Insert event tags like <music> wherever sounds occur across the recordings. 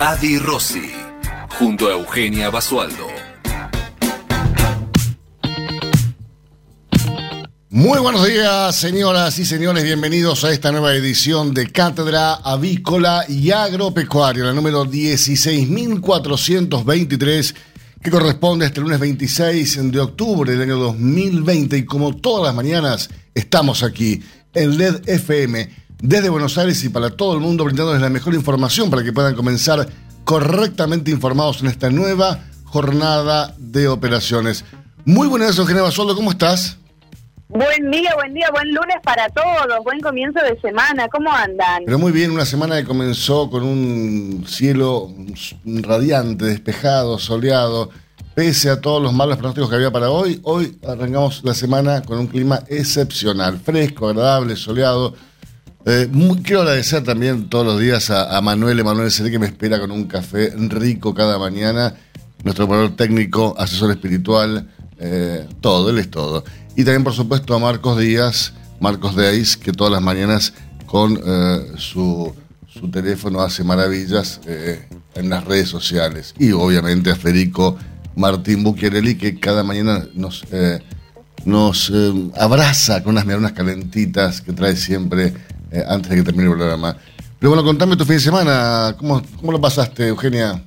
Adi Rossi, junto a Eugenia Basualdo. Muy buenos días, señoras y señores. Bienvenidos a esta nueva edición de Cátedra Avícola y Agropecuaria, la número 16.423, que corresponde a este lunes 26 de octubre del año 2020. Y como todas las mañanas, estamos aquí en LED FM desde Buenos Aires y para todo el mundo, brindándoles la mejor información para que puedan comenzar correctamente informados en esta nueva jornada de operaciones. Muy buenas noches, Eugenia Basualdo, ¿cómo estás? Buen día, buen día, buen lunes para todos, buen comienzo de semana, ¿cómo andan? Pero muy bien, una semana que comenzó con un cielo radiante, despejado, soleado, pese a todos los malos pronósticos que había para hoy, hoy arrancamos la semana con un clima excepcional, fresco, agradable, soleado, eh, quiero agradecer también todos los días a, Manuel Emanuel Seré que me espera con un café rico cada mañana. Nuestro operador técnico, asesor espiritual, eh, todo, él es todo. Y también, por supuesto, a Marcos Díaz, Marcos Deis, que todas las mañanas con eh, su, su, teléfono hace maravillas en las redes sociales. Y obviamente a Federico Martín Bucchiarelli, que cada mañana nos, nos abraza con unas unas calentitas que trae siempre eh, antes de que termine el programa. Pero bueno, contame tu fin de semana, ¿cómo, cómo lo pasaste, Eugenia?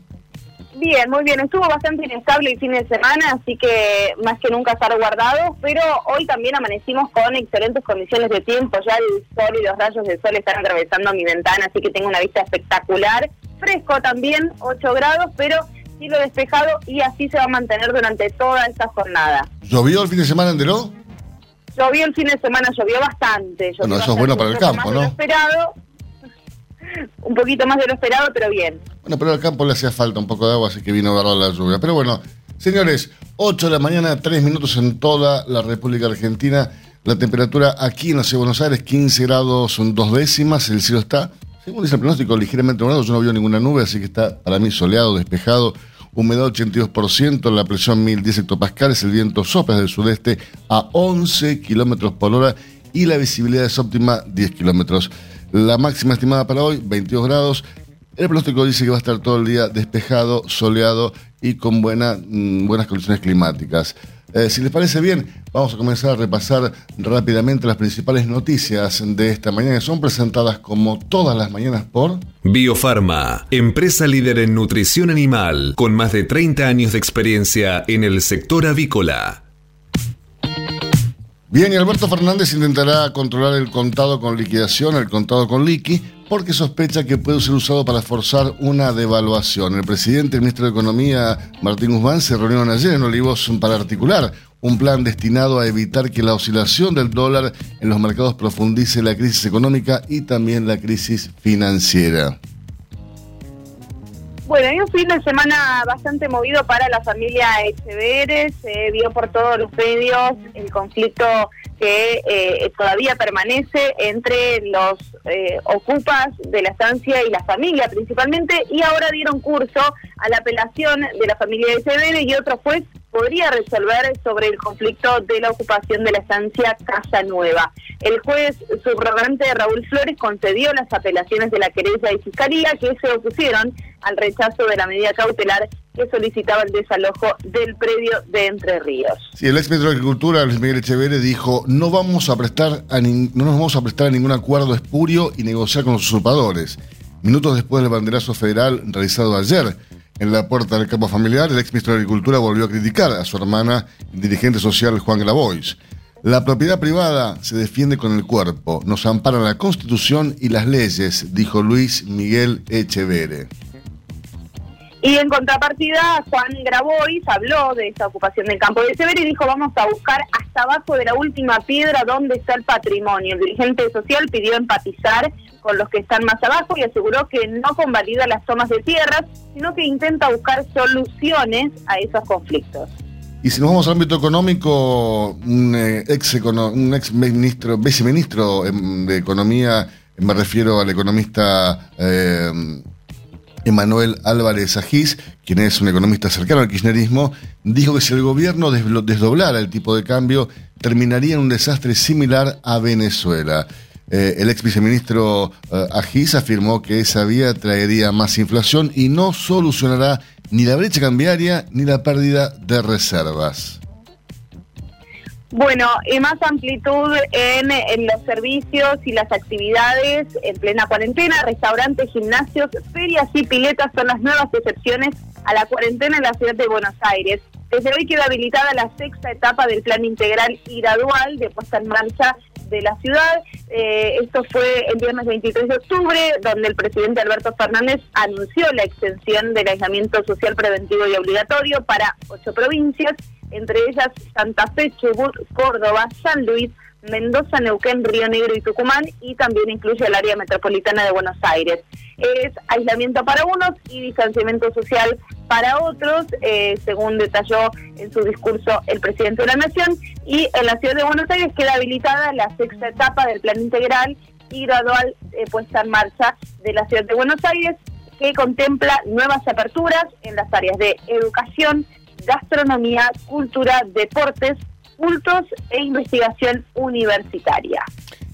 Bien, muy bien. Estuvo bastante inestable el fin de semana, así que más que nunca estar guardado, pero hoy también amanecimos con excelentes condiciones de tiempo. Ya el sol y los rayos del sol están atravesando mi ventana, así que tengo una vista espectacular. Fresco también, 8 grados, pero cielo despejado y así se va a mantener durante toda esta jornada. ¿Llovió el fin de semana entero? Llovió el fin de semana, llovió bastante. bueno, eso es bueno para el campo, ¿no? esperado, <laughs> un poquito más de lo esperado, pero bien. Bueno, pero al campo le hacía falta un poco de agua, así que vino a la lluvia. Pero bueno, señores, 8 de la mañana, 3 minutos en toda la República Argentina. La temperatura aquí en la ciudad de Buenos Aires, 15 grados, son dos décimas. El cielo está, según dice el pronóstico, ligeramente nublado. Yo no veo ninguna nube, así que está para mí soleado, despejado humedad 82%, la presión 1010 hectopascales, el viento sopla del sudeste a 11 kilómetros por hora y la visibilidad es óptima 10 kilómetros. La máxima estimada para hoy, 22 grados. El pronóstico dice que va a estar todo el día despejado, soleado y con buena, mm, buenas condiciones climáticas. Eh, si les parece bien, vamos a comenzar a repasar rápidamente las principales noticias de esta mañana que son presentadas como todas las mañanas por Biofarma, empresa líder en nutrición animal con más de 30 años de experiencia en el sector avícola. Bien, y Alberto Fernández intentará controlar el contado con liquidación, el contado con liqui, porque sospecha que puede ser usado para forzar una devaluación. El presidente y el ministro de Economía, Martín Guzmán, se reunieron ayer en Olivos para articular un plan destinado a evitar que la oscilación del dólar en los mercados profundice la crisis económica y también la crisis financiera. Bueno, hay un fin de semana bastante movido para la familia Echeveres. Se vio por todos los medios el conflicto que eh, todavía permanece entre los eh, ocupas de la estancia y la familia principalmente. Y ahora dieron curso a la apelación de la familia Echeveres y otro juez podría resolver sobre el conflicto de la ocupación de la estancia Casa Nueva. El juez subrogante Raúl Flores concedió las apelaciones de la querella y fiscalía que se opusieron al rechazo de la medida cautelar que solicitaba el desalojo del predio de Entre Ríos. Sí, el ex ministro de Agricultura, Luis Miguel Echeverre, dijo, no, vamos a prestar a no nos vamos a prestar a ningún acuerdo espurio y negociar con los usurpadores. Minutos después del banderazo federal realizado ayer, en la puerta del campo familiar, el ex ministro de Agricultura volvió a criticar a su hermana, dirigente social Juan Grabois. La propiedad privada se defiende con el cuerpo, nos ampara la Constitución y las leyes, dijo Luis Miguel Echevere. Y en contrapartida, Juan Grabois habló de esa ocupación del campo de Severo y dijo vamos a buscar hasta abajo de la última piedra dónde está el patrimonio. El dirigente social pidió empatizar con los que están más abajo y aseguró que no convalida las tomas de tierras, sino que intenta buscar soluciones a esos conflictos. Y si nos vamos al ámbito económico, un eh, ex, un ex ministro, viceministro em, de Economía, me refiero al economista eh, Emanuel Álvarez Agís, quien es un economista cercano al kirchnerismo, dijo que si el gobierno desdoblara el tipo de cambio, terminaría en un desastre similar a Venezuela. Eh, el ex viceministro Agís afirmó que esa vía traería más inflación y no solucionará ni la brecha cambiaria ni la pérdida de reservas. Bueno, y más amplitud en, en, los servicios y las actividades en plena cuarentena, restaurantes, gimnasios, ferias y piletas son las nuevas excepciones a la cuarentena en la ciudad de Buenos Aires. Desde hoy queda habilitada la sexta etapa del plan integral y gradual de puesta en marcha de la ciudad. Eh, esto fue el viernes 23 de octubre, donde el presidente Alberto Fernández anunció la extensión del aislamiento social preventivo y obligatorio para ocho provincias, entre ellas Santa Fe, Chubut, Córdoba, San Luis, Mendoza, Neuquén, Río Negro y Tucumán y también incluye el área metropolitana de Buenos Aires. Es aislamiento para unos y distanciamiento social para otros, eh, según detalló en su discurso el presidente de la Nación. Y en la ciudad de Buenos Aires queda habilitada la sexta etapa del plan integral y gradual eh, puesta en marcha de la ciudad de Buenos Aires, que contempla nuevas aperturas en las áreas de educación, gastronomía, cultura, deportes, cultos e investigación universitaria.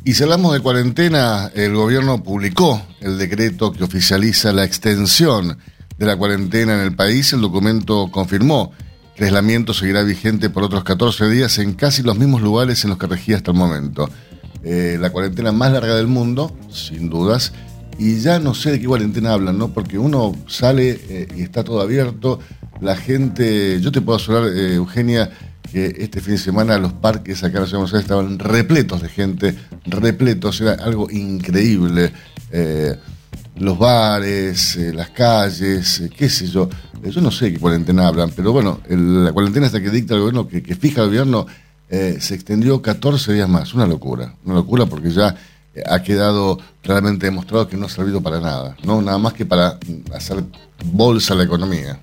Y si hablamos de cuarentena, el gobierno publicó el decreto que oficializa la extensión de la cuarentena en el país. El documento confirmó que el aislamiento seguirá vigente por otros 14 días en casi los mismos lugares en los que regía hasta el momento. Eh, la cuarentena más larga del mundo, sin dudas, y ya no sé de qué cuarentena hablan, ¿no? Porque uno sale eh, y está todo abierto, la gente, yo te puedo asegurar, eh, Eugenia, que este fin de semana los parques acá en la ciudad de estaban repletos de gente, repletos, era algo increíble. Eh, los bares, eh, las calles, qué sé yo. Yo no sé qué cuarentena hablan, pero bueno, la cuarentena hasta que dicta el gobierno, que, fija el gobierno, se extendió 14 días más. Una locura, una locura porque ya ha quedado claramente demostrado que no ha servido para nada, ¿no? Nada más que para hacer bolsa la economía.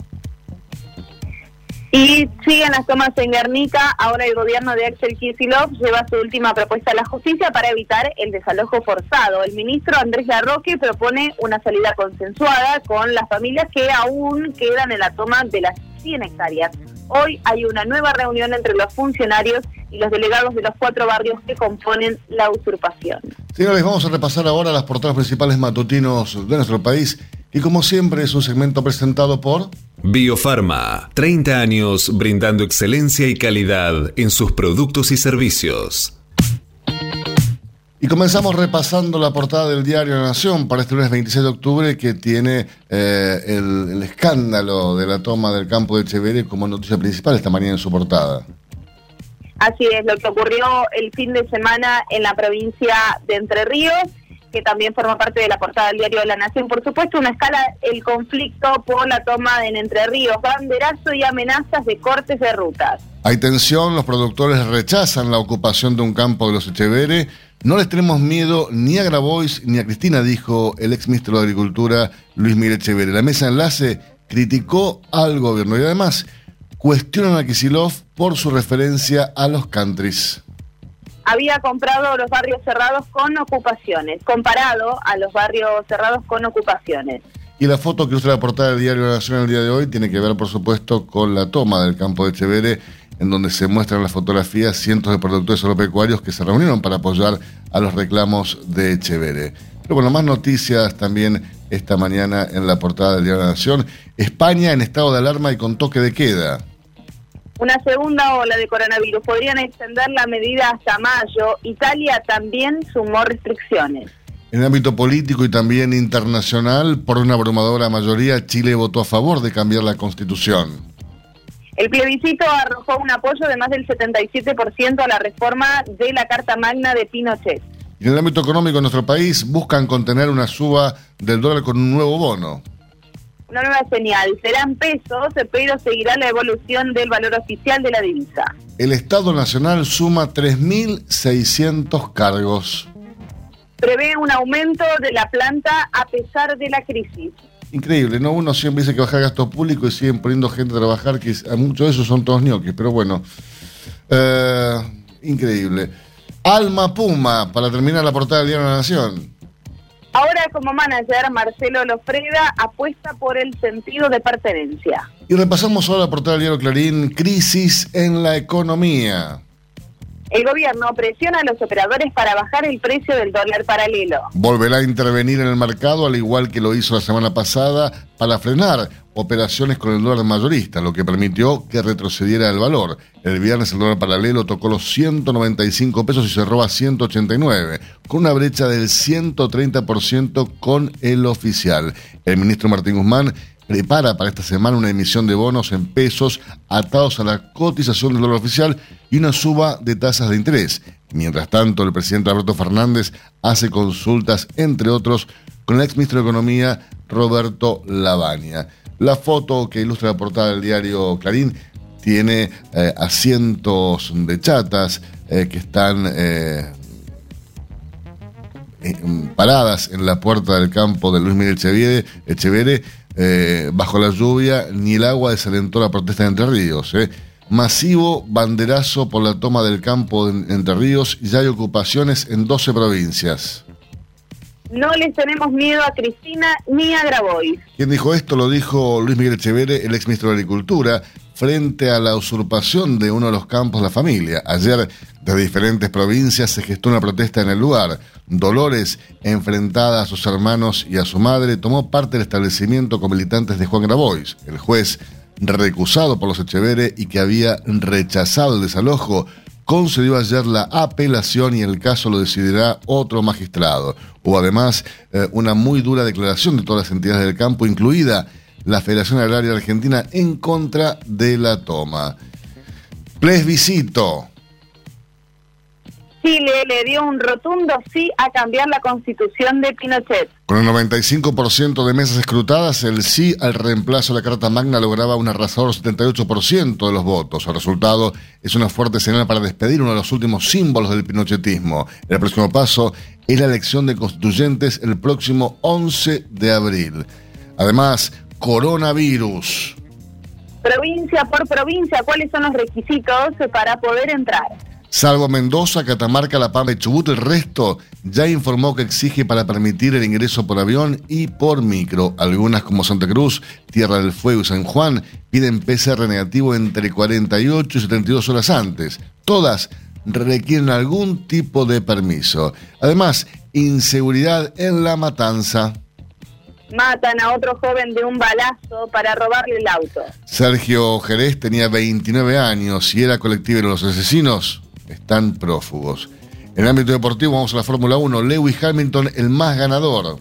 Y siguen las tomas en Guernica. Ahora el gobierno de Axel Kicillof lleva su última propuesta a la justicia para evitar el desalojo forzado. El ministro Andrés Larroque propone una salida consensuada con las familias que aún quedan en la toma de las 100 hectáreas. Hoy hay una nueva reunión entre los funcionarios y los delegados de los cuatro barrios que componen la usurpación. Señores, vamos a repasar ahora las portadas principales matutinos de nuestro país y como siempre es un segmento presentado por... Biofarma, 30 años brindando excelencia y calidad en sus productos y servicios. Y comenzamos repasando la portada del diario La Nación para este lunes 26 de octubre que tiene eh, el, escándalo de la toma del campo de Echeverri como noticia principal esta mañana en su portada. Así es, lo que ocurrió el fin de semana en la provincia de Entre Ríos que también forma parte de la portada del diario de la Nación. Por supuesto, una escala el conflicto por la toma en Entre Ríos, banderazo y amenazas de cortes de rutas. Hay tensión, los productores rechazan la ocupación de un campo de los Echeveres. No les tenemos miedo ni a Grabois ni a Cristina, dijo el ex ministro de Agricultura Luis Miguel Echeverre. La mesa enlace criticó al gobierno y además cuestionan a Kisilov por su referencia a los countries había comprado los barrios cerrados con ocupaciones, comparado a los barrios cerrados con ocupaciones. Y la foto que usted la portada del diario Nación el día de hoy tiene que ver, por supuesto, con la toma del campo de Chevere, en donde se muestran las fotografías cientos de productores agropecuarios que se reunieron para apoyar a los reclamos de Chevere. Pero bueno, más noticias también esta mañana en la portada del diario La Nación. España en estado de alarma y con toque de queda una segunda ola de coronavirus. Podrían extender la medida hasta mayo. Italia también sumó restricciones. En el ámbito político y también internacional, por una abrumadora mayoría, Chile votó a favor de cambiar la constitución. El plebiscito arrojó un apoyo de más del 77% a la reforma de la Carta Magna de Pinochet. Y en el ámbito económico de nuestro país, buscan contener una suba del dólar con un nuevo bono nueva señal. Serán pesos, pero seguirá la evolución del valor oficial de la divisa. El Estado Nacional suma 3.600 cargos. prevé un aumento de la planta a pesar de la crisis. Increíble, ¿no? Uno siempre dice que baja gasto público y siguen poniendo gente a trabajar, que muchos de esos son todos ñoquis, pero bueno. Eh, increíble. Alma Puma, para terminar la portada del Diario de la Nación. Ahora como manager, Marcelo Lofreda apuesta por el sentido de pertenencia. Y repasamos ahora la portada del diario Clarín, crisis en la economía. El gobierno presiona a los operadores para bajar el precio del dólar paralelo. Volverá a intervenir en el mercado al igual que lo hizo la semana pasada para frenar operaciones con el dólar mayorista, lo que permitió que retrocediera el valor. El viernes el dólar paralelo tocó los 195 pesos y cerró a 189, con una brecha del 130% con el oficial. El ministro Martín Guzmán prepara para esta semana una emisión de bonos en pesos atados a la cotización del dólar oficial y una suba de tasas de interés. Mientras tanto, el presidente Alberto Fernández hace consultas, entre otros, con el ex ministro de Economía, Roberto Lavagna. La foto que ilustra la portada del diario Clarín tiene eh, asientos de chatas eh, que están eh, paradas en la puerta del campo de Luis Miguel Echeverre eh, bajo la lluvia, ni el agua desalentó la protesta de Entre Ríos. Eh. Masivo banderazo por la toma del campo de Entre Ríos y ya hay ocupaciones en 12 provincias. No les tenemos miedo a Cristina ni a Grabois. Quien dijo esto lo dijo Luis Miguel Echeverre, el ex ministro de Agricultura, frente a la usurpación de uno de los campos de la familia. Ayer, de diferentes provincias, se gestó una protesta en el lugar. Dolores, enfrentada a sus hermanos y a su madre, tomó parte del establecimiento con militantes de Juan Grabois. El juez, recusado por los Echeverre y que había rechazado el desalojo, concedió ayer la apelación y el caso lo decidirá otro magistrado. Hubo además eh, una muy dura declaración de todas las entidades del campo, incluida la Federación Agraria Argentina en contra de la toma. Plebiscito. Chile le dio un rotundo sí a cambiar la constitución de Pinochet. Con el 95% de mesas escrutadas, el sí al reemplazo de la Carta Magna lograba un arrasador 78% de los votos. El resultado es una fuerte señal para despedir uno de los últimos símbolos del pinochetismo. El próximo paso es la elección de constituyentes el próximo 11 de abril. Además, coronavirus. Provincia por provincia, ¿cuáles son los requisitos para poder entrar? Salvo Mendoza, Catamarca, La Pampa y Chubut, el resto ya informó que exige para permitir el ingreso por avión y por micro. Algunas como Santa Cruz, Tierra del Fuego y San Juan piden PCR negativo entre 48 y 72 horas antes. Todas requieren algún tipo de permiso. Además, inseguridad en la matanza matan a otro joven de un balazo para robarle el auto. Sergio Jerez tenía 29 años y era colectivo de los asesinos están prófugos. En el ámbito deportivo vamos a la Fórmula 1. Lewis Hamilton, el más ganador.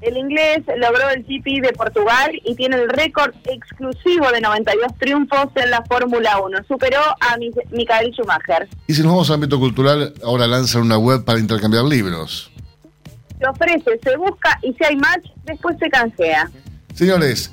El inglés logró el GP de Portugal y tiene el récord exclusivo de 92 triunfos en la Fórmula 1. Superó a Michael Schumacher. Y si nos vamos al ámbito cultural, ahora lanzan una web para intercambiar libros se ofrece, se busca y si hay match, después se canjea. Señores,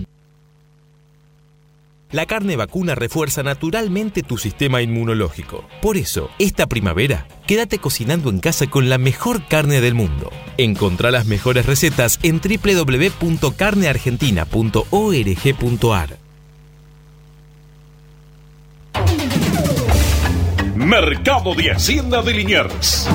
La carne vacuna refuerza naturalmente tu sistema inmunológico. Por eso, esta primavera, quédate cocinando en casa con la mejor carne del mundo. Encontrá las mejores recetas en www.carneargentina.org.ar. Mercado de Hacienda de Liniers.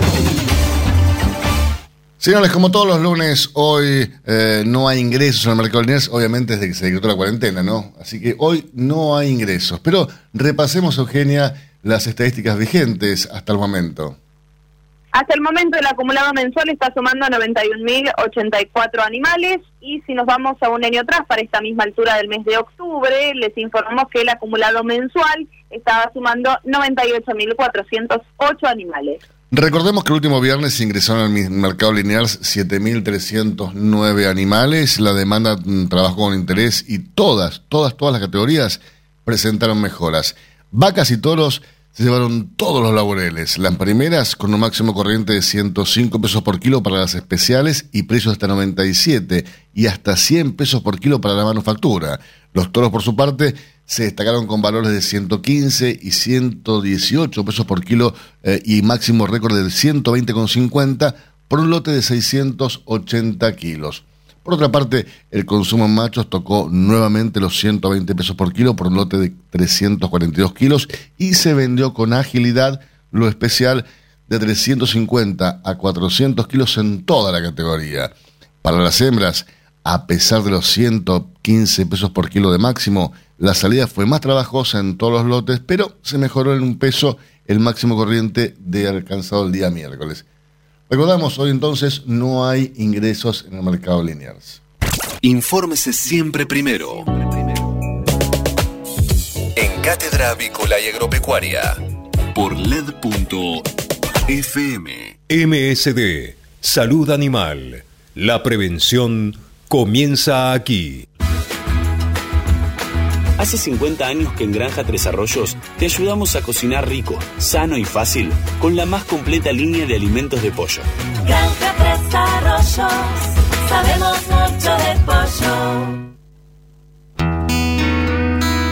Señores, como todos los lunes, hoy eh, no hay ingresos en el mercado de Liniers, obviamente desde que se decretó la cuarentena, ¿no? Así que hoy no hay ingresos. Pero repasemos, Eugenia, las estadísticas vigentes hasta el momento. Hasta el momento el acumulado mensual está sumando 91.084 animales y si nos vamos a un año atrás para esta misma altura del mes de octubre, les informamos que el acumulado mensual estaba sumando 98.408 animales. Recordemos que el último viernes ingresaron al mercado lineal 7.309 animales, la demanda mm, trabajó con interés y todas, todas, todas las categorías presentaron mejoras. Vacas y toros se llevaron todos los laureles. Las primeras con un máximo corriente de 105 pesos por kilo para las especiales y precios hasta 97 y hasta 100 pesos por kilo para la manufactura. Los toros, por su parte, se destacaron con valores de 115 y 118 pesos por kilo eh, y máximo récord de 120,50 por un lote de 680 kilos. Por otra parte, el consumo en machos tocó nuevamente los 120 pesos por kilo por un lote de 342 kilos y se vendió con agilidad lo especial de 350 a 400 kilos en toda la categoría. Para las hembras, a pesar de los 115 pesos por kilo de máximo, la salida fue más trabajosa en todos los lotes, pero se mejoró en un peso el máximo corriente de alcanzado el día miércoles. Recordamos, hoy entonces no hay ingresos en el mercado lineal. Infórmese siempre primero. En Cátedra Avícola y Agropecuaria. Por LED.fm. MSD. Salud Animal. La prevención comienza aquí. Hace 50 años que en Granja Tres Arroyos te ayudamos a cocinar rico, sano y fácil con la más completa línea de alimentos de pollo. Granja Tres Arroyos, sabemos mucho de pollo.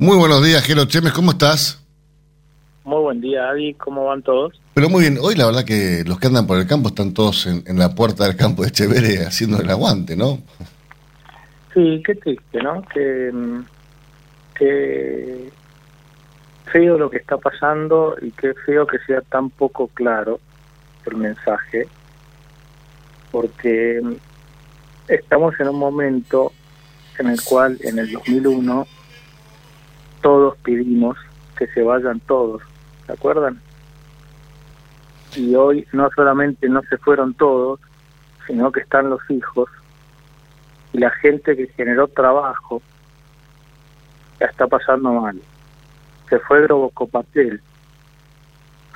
Muy buenos días, Gelo Chemes, ¿cómo estás? Muy buen día, Avi, ¿cómo van todos? Pero muy bien, hoy la verdad que los que andan por el campo están todos en, en la puerta del campo de Chevere haciendo el aguante, ¿no? Sí, qué triste, ¿no? Que, mm, que feo lo que está pasando y qué feo que sea tan poco claro el mensaje, porque mm, estamos en un momento en el cual en el 2001 todos pedimos que se vayan todos, ¿se acuerdan? Y hoy no solamente no se fueron todos, sino que están los hijos y la gente que generó trabajo ya está pasando mal. Se fue Grobocopatel,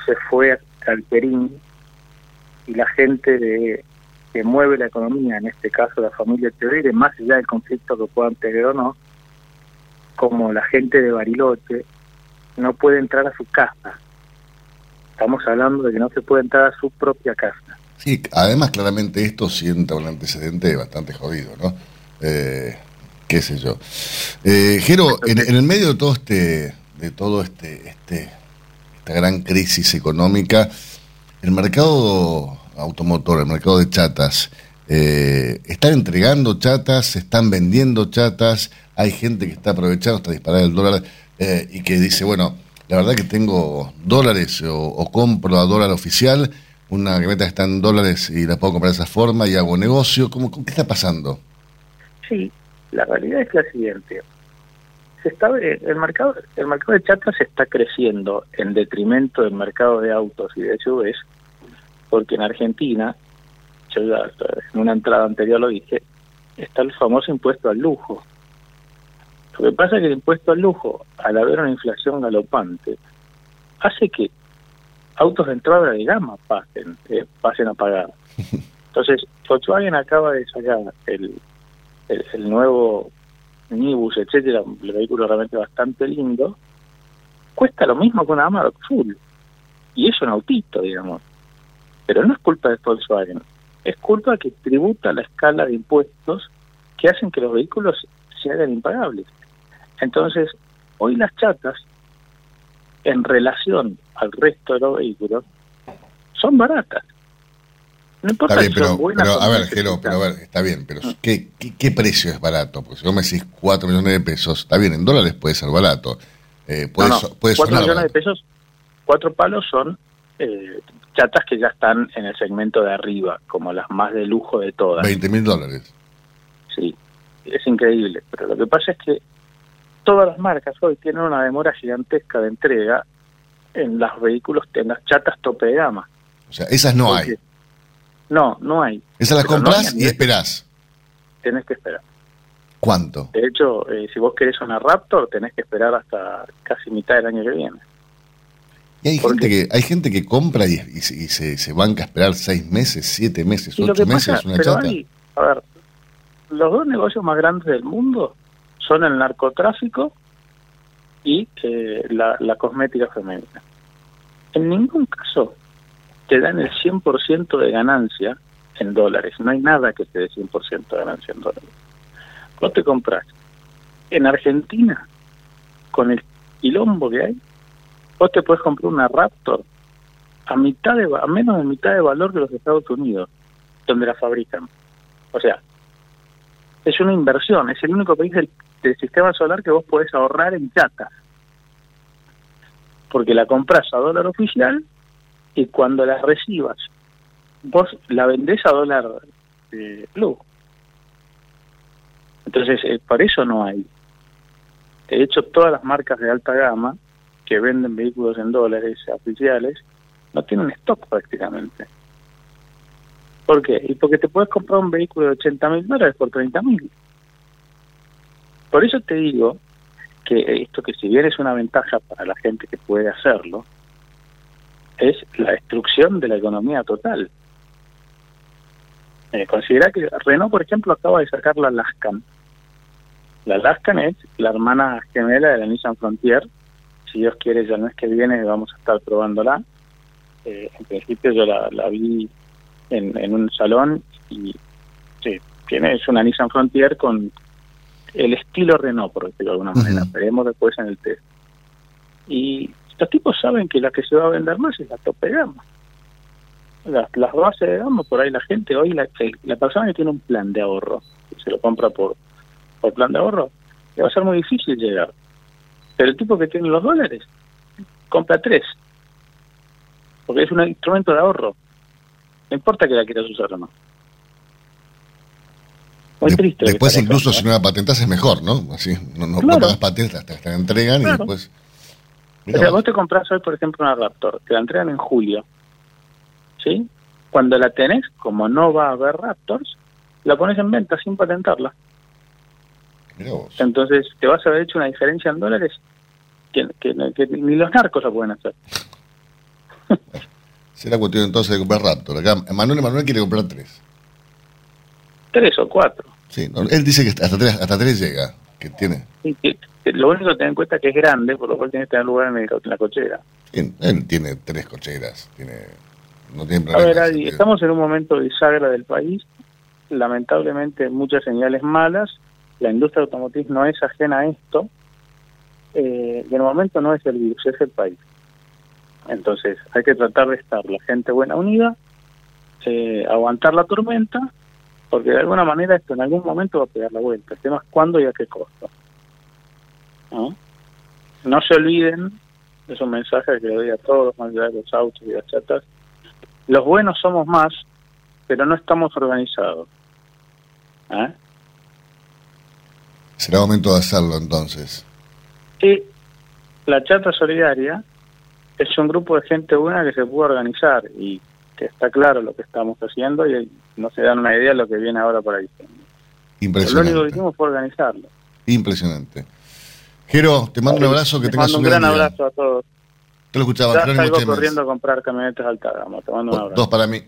se fue Calperín y la gente de que mueve la economía, en este caso la familia Teodire, más allá del conflicto que puedan tener o no, como la gente de Bariloche, no puede entrar a su casa. Estamos hablando de que no se puede entrar a su propia casa. Sí, además claramente esto sienta un antecedente bastante jodido, ¿no? Eh, qué sé yo. Eh, Jero, en, el medio de todo este, de todo este, este, esta gran crisis económica, el mercado automotor, el mercado de chatas, eh, están entregando chatas, están vendiendo chatas, hay gente que está aprovechando hasta disparar el dólar eh, y que dice, bueno, la verdad que tengo dólares o, compro a dólar oficial, una camioneta está en dólares y la puedo comprar de esa forma y hago negocio. ¿Cómo, ¿Qué está pasando? Sí, la realidad es la siguiente. Se está, el mercado el mercado de chatas está creciendo en detrimento del mercado de autos y de SUVs, porque en Argentina, yo ya en una entrada anterior lo dije, está el famoso impuesto al lujo Lo que pasa es que el impuesto al lujo, al haber una inflación galopante, hace que autos de entrada de gama pasen, eh, pasen a pagar. <laughs> Entonces, Volkswagen acaba de sacar el, el, el nuevo Nibus, etcétera, un vehículo realmente bastante lindo, cuesta lo mismo que una Amarok Full. Y es un autito, digamos. Pero no es culpa de Volkswagen, es culpa que tributa la escala de impuestos que hacen que los vehículos se hagan impagables. Entonces, hoy las chatas, en relación al resto de los vehículos, son baratas. No importa Está bien, si son pero, buenas pero a ver, Jero, pero a ver, está bien, pero ¿qué, qué, qué precio es barato? Porque si vos me decís 4 millones de pesos, está bien, en dólares puede ser barato. Eh, puede, No, no, puede cuatro sonar millones barato. de pesos, cuatro palos son eh, chatas que ya están en el segmento de arriba, como las más de lujo de todas. 20 mil dólares. Sí, es increíble. Pero lo que pasa es que todas las marcas hoy tienen una demora gigantesca de entrega en los vehículos, en las chatas tope de gama. O sea, esas no hay. No, no hay. Esas las no compras y esperás. Tenés que esperar. ¿Cuánto? De hecho, eh, si vos querés una Raptor, tenés que esperar hasta casi mitad del año que viene. Y hay gente que hay gente que compra y, y se, y se- se banca a esperar 6 meses, 7 meses, Y lo 8 que meses pasa, una pero chata. hay, a ver, los dos negocios más grandes del mundo son el narcotráfico y eh, la, cosmética femenina. En ningún caso te dan el 100% de ganancia en dólares. No hay nada que te dé 100% de ganancia en dólares. Vos te compras en Argentina, con el quilombo que hay, vos te puedes comprar una Raptor a mitad de, a menos de mitad de valor que los Estados Unidos, donde la fabrican. O sea, es una inversión, es el único país del, sistema solar que vos podés ahorrar en chatas. Porque la compras a dólar oficial y cuando la recibas, vos la vendés a dólar eh, blue. Entonces, eh, por eso no hay. De hecho, todas las marcas de alta gama que venden vehículos en dólares oficiales no tienen stock prácticamente. ¿Por qué? Y porque te puedes comprar un vehículo de 80 mil dólares por 30 mil. Por eso te digo que esto que si bien es una ventaja para la gente que puede hacerlo, es la destrucción de la economía total. Eh, considera que Renault, por ejemplo, acaba de sacar la Lascan. La Lascan es la hermana gemela de la Nissan Frontier. Si Dios quiere, ya el mes que viene vamos a estar probándola. Eh, en principio yo la, la vi en, en un salón y sí, tiene, es una Nissan Frontier con el estilo Renault, por decirlo de alguna manera. Veremos después en el test. Y estos tipos saben que la que se va a vender más es la tope gama. Las, las bases de gama, por ahí la gente, hoy la, la persona que tiene un plan de ahorro, que se lo compra por, por plan de ahorro, le va a ser muy difícil llegar. Pero el tipo que tiene los dólares, compra tres. Porque es un instrumento de ahorro. No importa que la quieras usar o no. Muy triste. Después incluso si no la patentas es mejor, ¿no? Así, no, no, no Claro. pagas patentes hasta te la entregan y después... O sea, vos te compras hoy, por ejemplo, una Raptor, te la entregan en julio, ¿sí? Cuando la tenés, como no va a haber Raptors, la pones en venta sin patentarla. Entonces, te vas a haber hecho una diferencia en dólares que, que- que ni los narcos la pueden hacer. <laughs> Será cuestión entonces de comprar Raptor. Acá Manuel Manuel quiere comprar tres. Tres o cuatro. Sí, no, él dice que hasta tres, hasta tres llega, que tiene. Que- lo único que tener en cuenta es que es grande, por lo cual tiene que tener lugar en, el- en la cochera. Él, él tiene tres cocheras, tiene, no tiene A ver, Adi, estamos en un momento bisagra del país. Lamentablemente, muchas señales malas. La industria automotriz no es ajena a esto. Eh, y en el momento no es el virus, es el país. Entonces, hay que tratar de estar la gente buena unida, eh, aguantar la tormenta, porque de alguna manera esto en algún momento va a pegar la vuelta. El tema es cuándo y a qué costo. ¿No? No se olviden, es un mensaje que le doy a todos, más allá de los autos y las chatas, los buenos somos más, pero no estamos organizados. ¿Eh? Será momento de hacerlo entonces. Y la chata solidaria es un grupo de gente buena que se pudo organizar y que está claro lo que estamos haciendo y no se dan una idea de lo que viene ahora para diciembre. Lo único que Impresionante. hicimos fue organizarlo. Impresionante. Jero, te mando un abrazo, que tengas mando un un gran día. abrazo a todos. Te lo escuchaba, Ya salgo Chemes. corriendo a comprar camionetas alta gama. Te mando un abrazo. Dos para mí.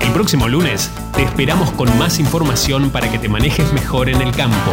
El próximo lunes te esperamos con más información para que te manejes mejor en el campo.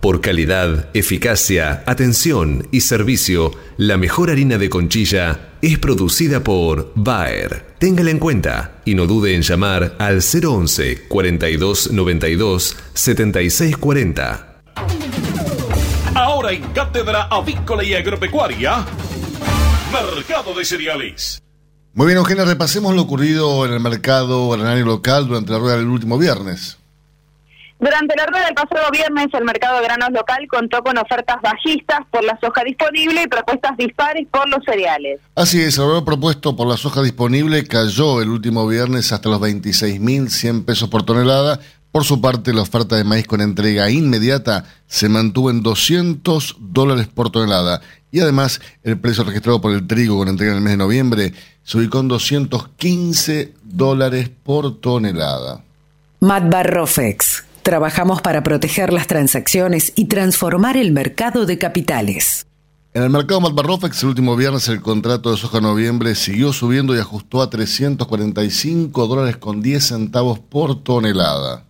Por calidad, eficacia, atención y servicio, la mejor harina de conchilla es producida por Bayer. Téngala en cuenta y no dude en llamar al 011 42 92 76 40. Ahora en Cátedra Avícola y Agropecuaria, Mercado de Cereales. Muy bien, Eugenia, repasemos lo ocurrido en el mercado granario local durante la rueda del último viernes. Durante la rueda del pasado viernes, el mercado de granos local contó con ofertas bajistas por la soja disponible y propuestas dispares por los cereales. Así es, el valor propuesto por la soja disponible cayó el último viernes hasta los 26.100 pesos por tonelada. Por su parte, la oferta de maíz con entrega inmediata se mantuvo en 200 dólares por tonelada. Y además, el precio registrado por el trigo con entrega en el mes de noviembre se ubicó en 215 dólares por tonelada. Matbarrofex. Trabajamos para proteger las transacciones y transformar el mercado de capitales. En el mercado Matbarrofex, el último viernes, el contrato de soja noviembre siguió subiendo y ajustó a 345 dólares con 10 centavos por tonelada.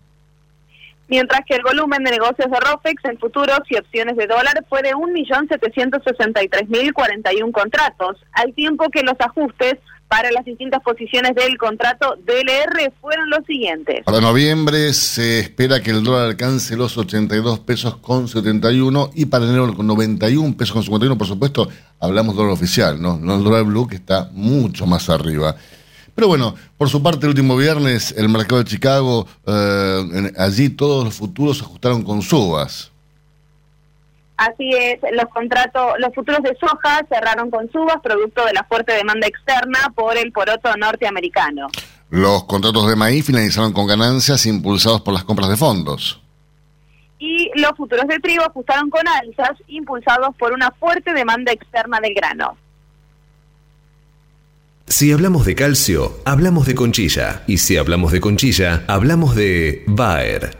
Mientras que el volumen de negocios de ROFEX en futuros y opciones de dólar fue de 1.763.041 contratos, al tiempo que los ajustes para las distintas posiciones del contrato DLR fueron los siguientes. Para noviembre se espera que el dólar alcance los 82 pesos con 71 y para enero con 91 pesos con 51, por supuesto, hablamos dólar oficial, ¿no? No el dólar blue que está mucho más arriba. Pero bueno, por su parte, el último viernes, el mercado de Chicago, eh, allí todos los futuros se ajustaron con subas. Así es, los contratos, los futuros de soja cerraron con subas producto de la fuerte demanda externa por el poroto norteamericano. Los contratos de maíz finalizaron con ganancias impulsados por las compras de fondos. Y los futuros de trigo ajustaron con alzas impulsados por una fuerte demanda externa del grano. Si hablamos de calcio, hablamos de conchilla. Y si hablamos de conchilla, hablamos de Bayer.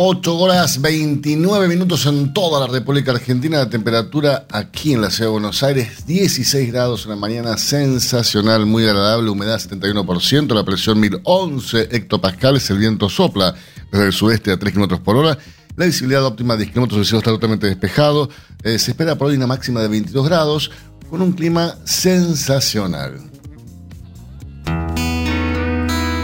8 horas 29 minutos en toda la República Argentina. La temperatura aquí en la ciudad de Buenos Aires, 16 grados en la mañana, sensacional, muy agradable, humedad 71%, la presión 1011 hectopascales, el viento sopla desde el sudeste a 3 kilómetros por hora. La visibilidad óptima de 10 kilómetros, el cielo está totalmente despejado. Eh, se espera por hoy una máxima de 22 grados, con un clima sensacional.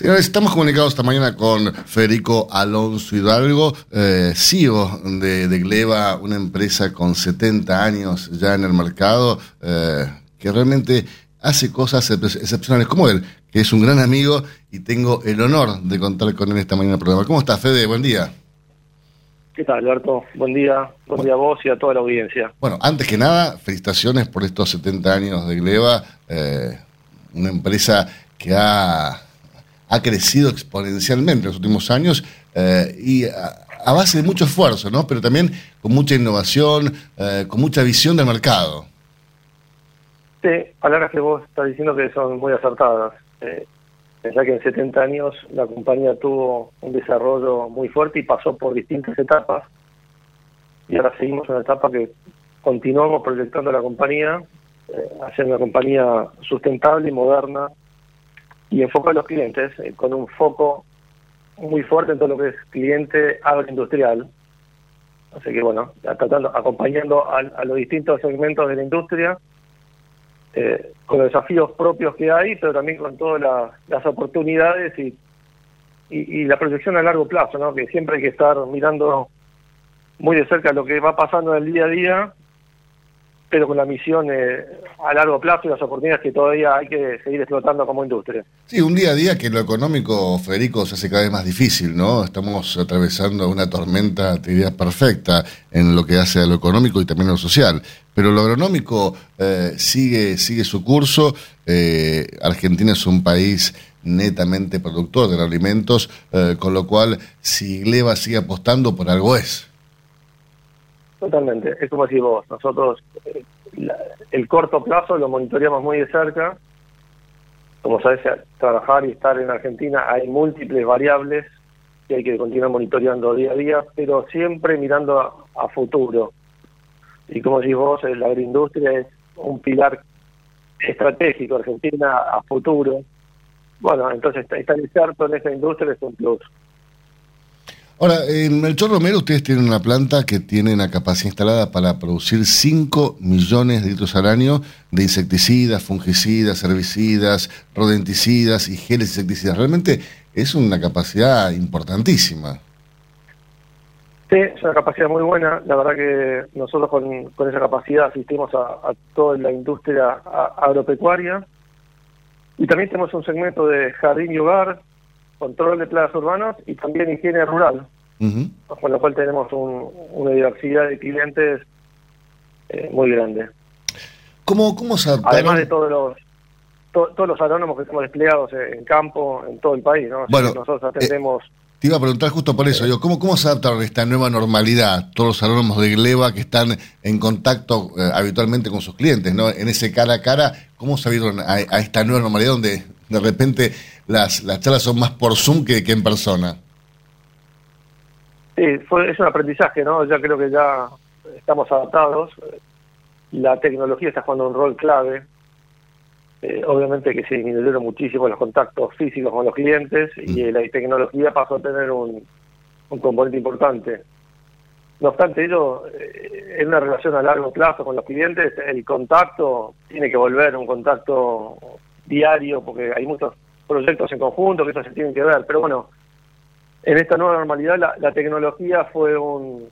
Señores, estamos comunicados esta mañana con Federico Alonso Hidalgo, eh, CEO de, de, Gleba, una empresa con 70 años ya en el mercado, eh, que realmente hace cosas excepcionales como él, que es un gran amigo y tengo el honor de contar con él esta mañana en el programa. ¿Cómo estás, Fede? Buen día. ¿Qué tal, Alberto? Buen día. Buen día a vos y a toda la audiencia. Bueno, antes que nada, felicitaciones por estos 70 años de Gleba, eh, una empresa que ha ha crecido exponencialmente en los últimos años eh, y a, base de mucho esfuerzo, ¿no? Pero también con mucha innovación, eh, con mucha visión del mercado. Sí, palabras que vos estás diciendo que son muy acertadas. Eh, pensá que en 70 años la compañía tuvo un desarrollo muy fuerte y pasó por distintas etapas. Y ahora seguimos en una etapa que continuamos proyectando la compañía eh, hacer una compañía sustentable y moderna y enfoca a los clientes eh, con un foco muy fuerte en todo lo que es cliente agroindustrial. Así que bueno, tratando, acompañando a, los distintos segmentos de la industria, eh, con los desafíos propios que hay, pero también con todas las oportunidades y, y, la proyección a largo plazo, ¿no? que siempre hay que estar mirando muy de cerca lo que va pasando en el día a día pero con la misión eh, a largo plazo y las oportunidades que todavía hay que seguir explotando como industria. Sí, un día a día que lo económico, Federico, se hace cada vez más difícil, ¿no? Estamos atravesando una tormenta, te diría, perfecta en lo que hace a lo económico y también a lo social. Pero lo agronómico eh, sigue, sigue su curso. Eh, Argentina es un país netamente productor de alimentos, con lo cual si Gleba sigue apostando, por algo es. Totalmente, es como decís vos, nosotros eh, el corto plazo lo monitoreamos muy de cerca, como sabes, trabajar y estar en Argentina hay múltiples variables que hay que continuar monitoreando día a día, pero siempre mirando a, futuro. Y como decís vos, la agroindustria es un pilar estratégico Argentina a futuro. Bueno, entonces estar inserto en esa industria es un plus. Ahora, en Melchor Romero ustedes tienen una planta que tiene una capacidad instalada para producir 5 millones de litros al año de insecticidas, fungicidas, herbicidas, rodenticidas y geles insecticidas. Realmente es una capacidad importantísima. Sí, es una capacidad muy buena. La verdad que nosotros con, esa capacidad asistimos a, toda la industria agropecuaria. Y también tenemos un segmento de jardín y hogar, control de plagas urbanas y también higiene rural, con lo cual tenemos una diversidad de clientes eh, muy grande. ¿Cómo, cómo se Además de todos los todos los agrónomos que estamos desplegados en campo, en todo el país, ¿no? Bueno, nosotros atendemos... Eh, te iba a preguntar justo por eso, yo, ¿cómo, ¿cómo se adaptaron a esta nueva normalidad todos los agrónomos de Gleba que están en contacto eh, habitualmente con sus clientes, ¿no? En ese cara a cara, ¿cómo se vieron a, a esta nueva normalidad donde de repente las, las charlas son más por Zoom que, en persona. Sí, fue, es un aprendizaje, ¿no? Ya creo que ya estamos adaptados. La tecnología está jugando un rol clave. Eh, obviamente que se disminuyeron muchísimo los contactos físicos con los clientes y mm. la tecnología pasó a tener un, un componente importante. No obstante ello, eh, en una relación a largo plazo con los clientes, el contacto tiene que volver un contacto diario, porque hay muchos proyectos en conjunto que eso se tienen que ver, pero bueno, en esta nueva normalidad la, tecnología fue un,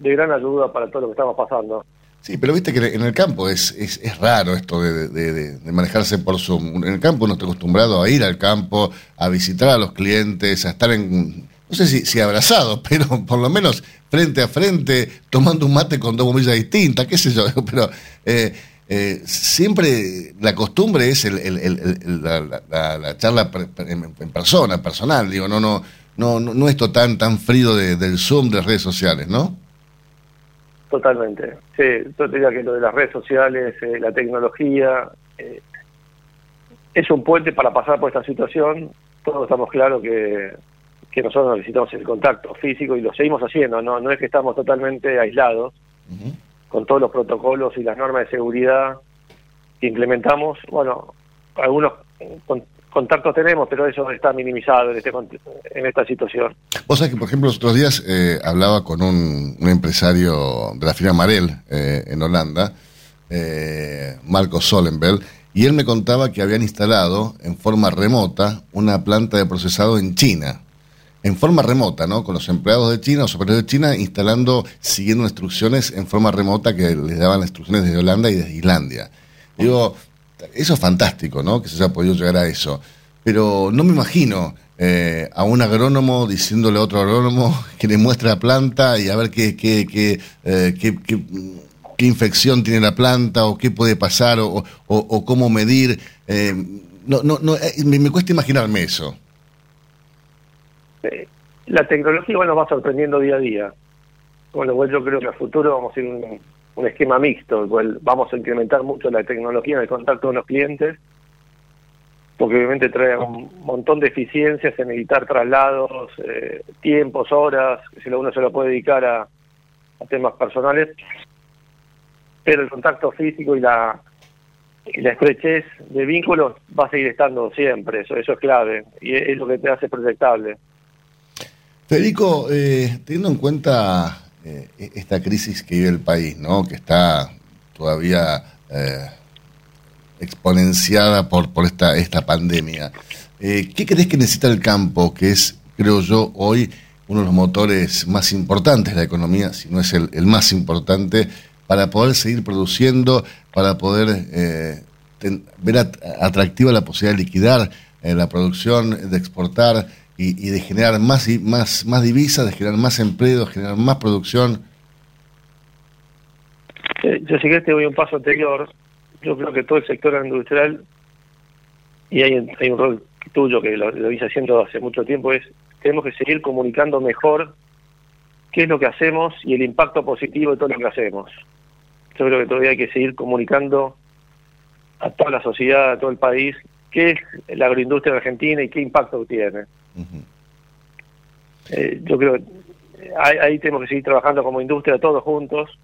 de gran ayuda para todo lo que estamos pasando. Sí, pero viste que en el campo es, es, raro esto de, manejarse por Zoom. En el campo uno está acostumbrado a ir al campo, a visitar a los clientes, a estar en, no sé si, si abrazado, <laughs> pero por lo menos frente a frente, tomando un mate con dos bombillas distintas, qué sé yo, <laughs> pero... Eh, eh, siempre la costumbre es la, charla en, persona, personal, digo, no, no, no, no esto tan, tan frío del Zoom de redes sociales, ¿no? Totalmente. Sí, yo diría que lo de las redes sociales, eh, la tecnología, eh, es un puente para pasar por esta situación. Todos estamos claros que, que nosotros necesitamos el contacto físico y lo seguimos haciendo, no, no es que estamos totalmente aislados con todos los protocolos y las normas de seguridad que implementamos, bueno, algunos contactos tenemos, pero eso está minimizado en, este, en esta situación. Vos sabés que, por ejemplo, los otros días eh, hablaba con un, empresario de la firma Marel eh, en Holanda, eh, Marco Solenbel, y él me contaba que habían instalado en forma remota una planta de procesado en China. En forma remota, ¿no? Con los empleados de China, los operadores de China, instalando, siguiendo instrucciones en forma remota que les daban las instrucciones desde Holanda y desde Islandia. Digo, eso es fantástico, ¿no? Que se haya podido llegar a eso. Pero no me imagino eh, a un agrónomo diciéndole a otro agrónomo <laughs> que le muestre la planta y a ver qué, qué, qué, eh, qué, qué, qué infección tiene la planta o qué puede pasar o, cómo medir. Eh, no, no, no, me cuesta imaginarme eso. Eh, La tecnología bueno, nos va sorprendiendo día a día. Con lo yo creo que a futuro vamos a ir un, un esquema mixto, el vamos a incrementar mucho la tecnología en el contacto con los clientes, porque obviamente trae un montón de eficiencias en evitar traslados, eh, tiempos, horas, si uno se lo puede dedicar a, a temas personales, pero el contacto físico y la y la estrechez de vínculos va a seguir estando siempre, eso, eso es clave, y es, es lo que te hace proyectable. Federico, eh, teniendo en cuenta eh, esta crisis que vive el país, ¿no? que está todavía eh, exponenciada por, por esta, esta pandemia, eh, ¿qué crees que necesita el campo, que es, creo yo, hoy uno de los motores más importantes de la economía, si no es el, más importante, para poder seguir produciendo, para poder ver at- atractiva la posibilidad de liquidar la producción, de exportar y, de generar más, y- más, más divisas, de generar más empleo, de generar más producción? Yo sé que este voy un paso anterior. Yo creo que todo el sector industrial, y hay, hay un rol tuyo que lo, lo hice haciendo hace mucho tiempo, es tenemos que seguir comunicando mejor qué es lo que hacemos y el impacto positivo de todo lo que hacemos. Yo creo que todavía hay que seguir comunicando a toda la sociedad, a todo el país, qué es la agroindustria en Argentina y qué impacto tiene. Eh, yo creo que ahí, ahí tenemos que seguir trabajando como industria todos juntos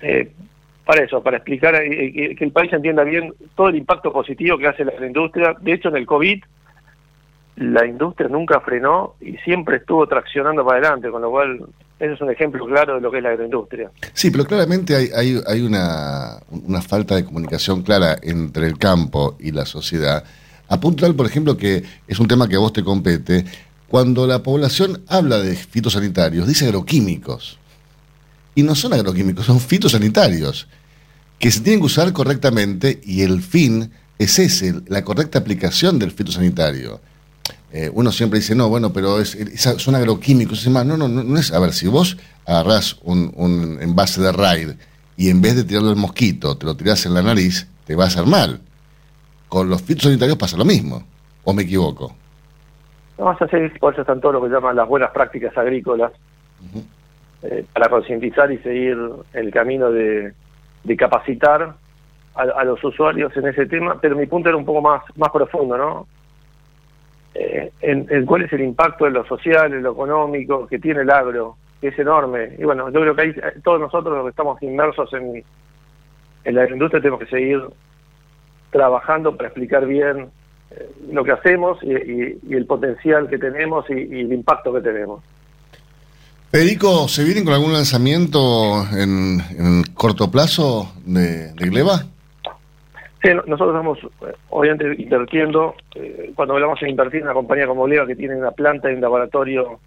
eh, para eso, para explicar eh, que, que el país entienda bien todo el impacto positivo que hace la industria. De hecho, en el COVID, la industria nunca frenó y siempre estuvo traccionando para adelante, con lo cual ese es un ejemplo claro de lo que es la agroindustria. Sí, pero claramente hay, una, una falta de comunicación clara entre el campo y la sociedad. A punto tal, por ejemplo, que es un tema que a vos te compete, cuando la población habla de fitosanitarios, dice agroquímicos. Y no son agroquímicos, son fitosanitarios, que se tienen que usar correctamente y el fin es ese, la correcta aplicación del fitosanitario. Eh, uno siempre dice, no, bueno, pero es, es- son agroquímicos y demás. No, no, no, no es. A ver, si vos agarrás un, un envase de raid y en vez de tirarlo al mosquito, te lo tirás en la nariz, te va a hacer mal. Con los fitosanitarios pasa lo mismo. ¿O me equivoco? Vamos a hacer, por eso están todo lo que llaman las buenas prácticas agrícolas, eh, para concientizar y seguir el camino de, de capacitar a, a los usuarios en ese tema, pero mi punto era un poco más, más profundo, ¿no? Eh, en, cuál es el impacto en lo social, en lo económico que tiene el agro, que es enorme. Y bueno, yo creo que ahí eh, todos nosotros los que estamos inmersos en, en la industria tenemos que seguir trabajando para explicar bien eh, lo que hacemos y, el potencial que tenemos y, y el impacto que tenemos. Federico, ¿se vienen con algún lanzamiento en, en corto plazo de, de Gleba? Sí, no- nosotros estamos eh, obviamente invirtiendo, eh, cuando hablamos de invertir en una compañía como Leva que tiene una planta y un laboratorio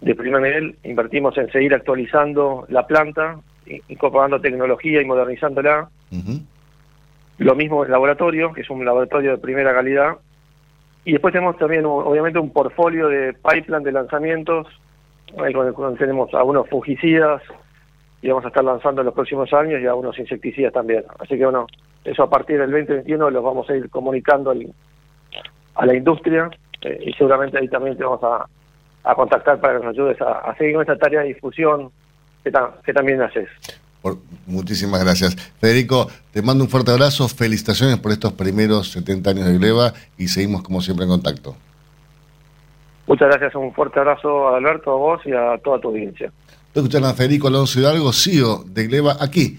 de primer nivel, invertimos en seguir actualizando la planta, incorporando tecnología y modernizándola. Lo mismo el laboratorio, que es un laboratorio de primera calidad. Y después tenemos también, obviamente, un portfolio de pipeline de lanzamientos. Ahí con el cual tenemos algunos fungicidas y vamos a estar lanzando en los próximos años y algunos insecticidas también. Así que, bueno, eso a partir del 2021 los vamos a ir comunicando a la industria eh, y seguramente ahí también te vamos a, a contactar para que nos ayudes a, a seguir con esta tarea de difusión que, ta- que también haces. Por- muchísimas gracias. Federico, te mando un fuerte abrazo, felicitaciones por estos primeros 70 años de Gleba y seguimos como siempre en contacto. Muchas gracias, un fuerte abrazo a Alberto, a vos y a toda tu audiencia. Estoy escuchando a Federico Alonso Hidalgo, CEO de Gleba, aquí,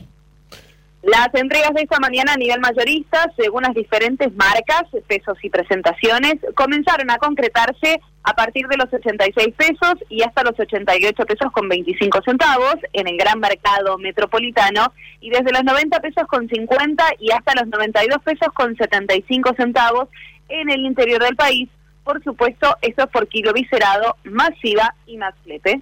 Las entregas de esta mañana a nivel mayorista, según las diferentes marcas, pesos y presentaciones, comenzaron a concretarse a partir de los 86 pesos y hasta los 88 pesos con 25 centavos en el gran mercado metropolitano y desde los 90 pesos con 50 y hasta los 92 pesos con 75 centavos en el interior del país. Por supuesto, esto es por kilo viscerado, masiva y más flete.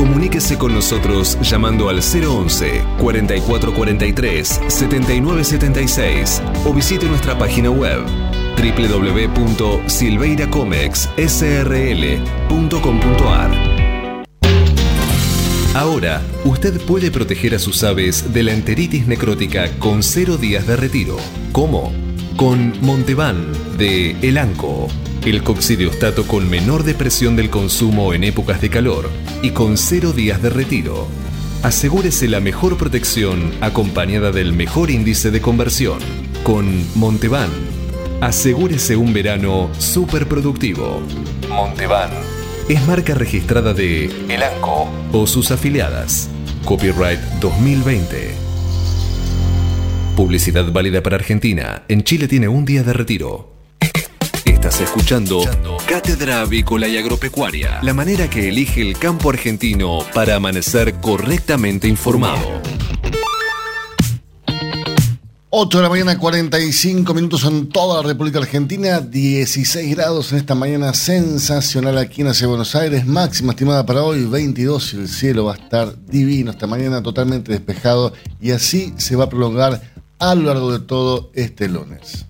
Comuníquese con nosotros llamando al 011 4443 7976 o visite nuestra página web www.silveiracomexsrl.com.ar. Ahora, usted puede proteger a sus aves de la enteritis necrótica con cero días de retiro. ¿Cómo? Con Montevan de Elanco. El coccidiostato con menor depresión del consumo en épocas de calor y con cero días de retiro. Asegúrese la mejor protección acompañada del mejor índice de conversión. Con Montevan, asegúrese un verano súper productivo. Montevan es marca registrada de Elanco o sus afiliadas. Copyright 2020. Publicidad válida para Argentina. En Chile tiene un día de retiro. Escuchando Cátedra Avícola y Agropecuaria, la manera que elige el campo argentino para amanecer correctamente informado. 8 de la mañana, 45 minutos en toda la República Argentina, 16 grados en esta mañana sensacional aquí en de Buenos Aires, máxima estimada para hoy, 22 y el cielo va a estar divino esta mañana, totalmente despejado y así se va a prolongar a lo largo de todo este lunes.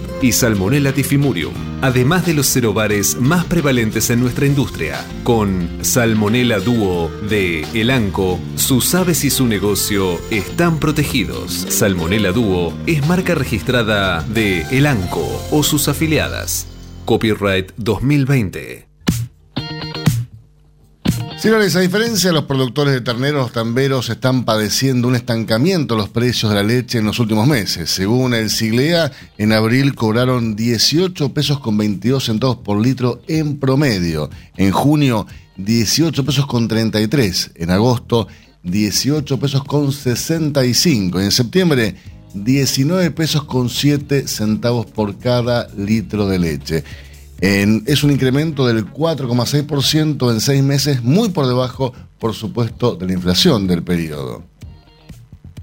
y Salmonella tifimurium, además de los cerobares más prevalentes en nuestra industria. Con Salmonella Duo de Elanco, sus aves y su negocio están protegidos. Salmonella Duo es marca registrada de Elanco o sus afiliadas. Copyright 2020. Señores, a diferencia los productores de terneros, tamberos están padeciendo un estancamiento de los precios de la leche en los últimos meses. Según el Siglea, en abril cobraron 18 pesos con 22 centavos por litro en promedio. En junio, 18 pesos con 33. En agosto, 18 pesos con 65. En septiembre, 19 pesos con 7 centavos por cada litro de leche. En- es un incremento del 4,6% en seis meses, muy por debajo, por supuesto, de la inflación del periodo.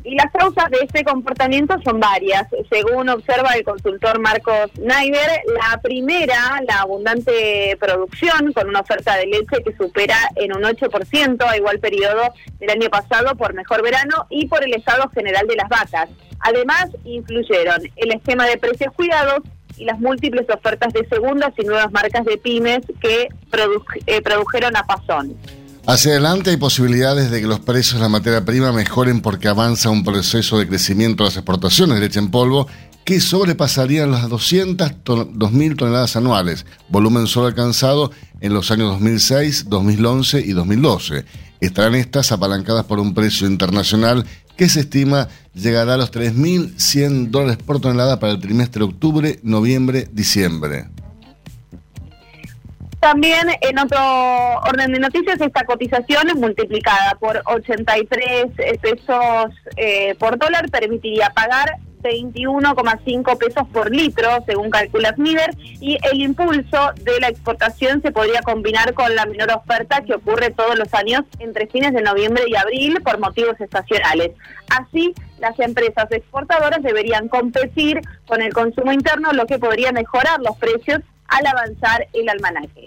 Y las causas de este comportamiento son varias. Según observa el consultor Marcos Naiber, la primera, la abundante producción, con una oferta de leche que supera en un 8% a igual periodo del año pasado por mejor verano y por el estado general de las vacas. Además, influyeron el esquema de precios cuidados y las múltiples ofertas de segundas y nuevas marcas de pymes que eh, produjeron a Pasón. Hacia adelante hay posibilidades de que los precios de la materia prima mejoren porque avanza un proceso de crecimiento de las exportaciones de leche en polvo que sobrepasarían las 200 ton- 2.000 toneladas anuales, volumen solo alcanzado en los años 2006, 2011 y 2012. Estarán estas apalancadas por un precio internacional que se estima llegará a los 3.100 dólares por tonelada para el trimestre octubre, noviembre, diciembre. También en otro orden de noticias, esta cotización multiplicada por 83 pesos eh, por dólar permitiría pagar 21,5 pesos por litro, según calcula Snider, y el impulso de la exportación se podría combinar con la menor oferta que ocurre todos los años entre fines de noviembre y abril por motivos estacionales. Así, las empresas exportadoras deberían competir con el consumo interno, lo que podría mejorar los precios al avanzar el almanaque.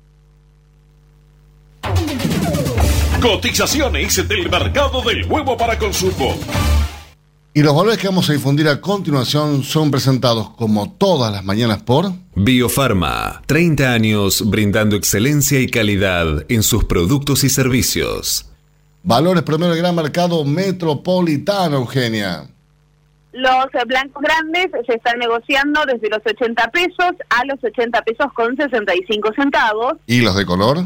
Cotizaciones del mercado del huevo para consumo. Y los valores que vamos a difundir a continuación son presentados como todas las mañanas por Biofarma, 30 años brindando excelencia y calidad en sus productos y servicios. Valores promedio del gran mercado metropolitano, Eugenia. Los blancos grandes se están negociando desde los 80 pesos a los 80 pesos con 65 centavos, ¿Y los de color?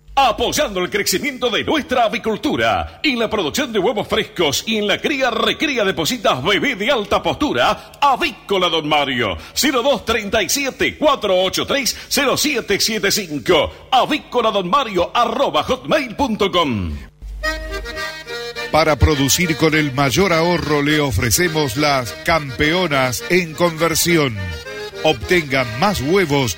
Apoyando el crecimiento de nuestra avicultura. En la producción de huevos frescos y en la cría recría de positas bebé de alta postura, Avícola Don Mario. 0237 483 0775. Avícola Don Mario arroba hotmail.com. Para producir con el mayor ahorro le ofrecemos las campeonas en conversión. Obtenga más huevos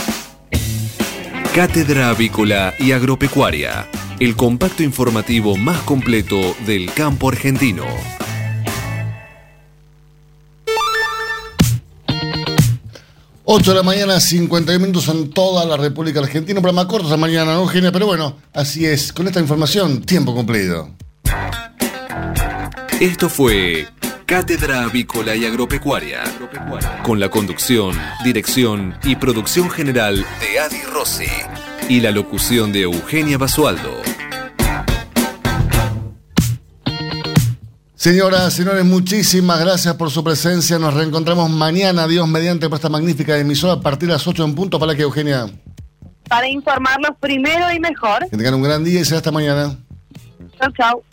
Cátedra Avícola y Agropecuaria, el compacto informativo más completo del campo argentino. Ocho de la mañana, 51 minutos en toda la República Argentina. Un programa corto esta mañana, ¿no, Eugenia? Pero bueno, así es. Con esta información, tiempo cumplido. Esto fue Cátedra Avícola y Agropecuaria, con la conducción, dirección y producción general de Adi Rossi y la locución de Eugenia Basualdo. Señoras, señores, muchísimas gracias por su presencia. Nos reencontramos mañana, Dios mediante, por esta magnífica emisora a partir de las 8 en punto. Para que Eugenia. Para informarlos primero y mejor. Que tengan un gran día y será hasta mañana. Chao, chao.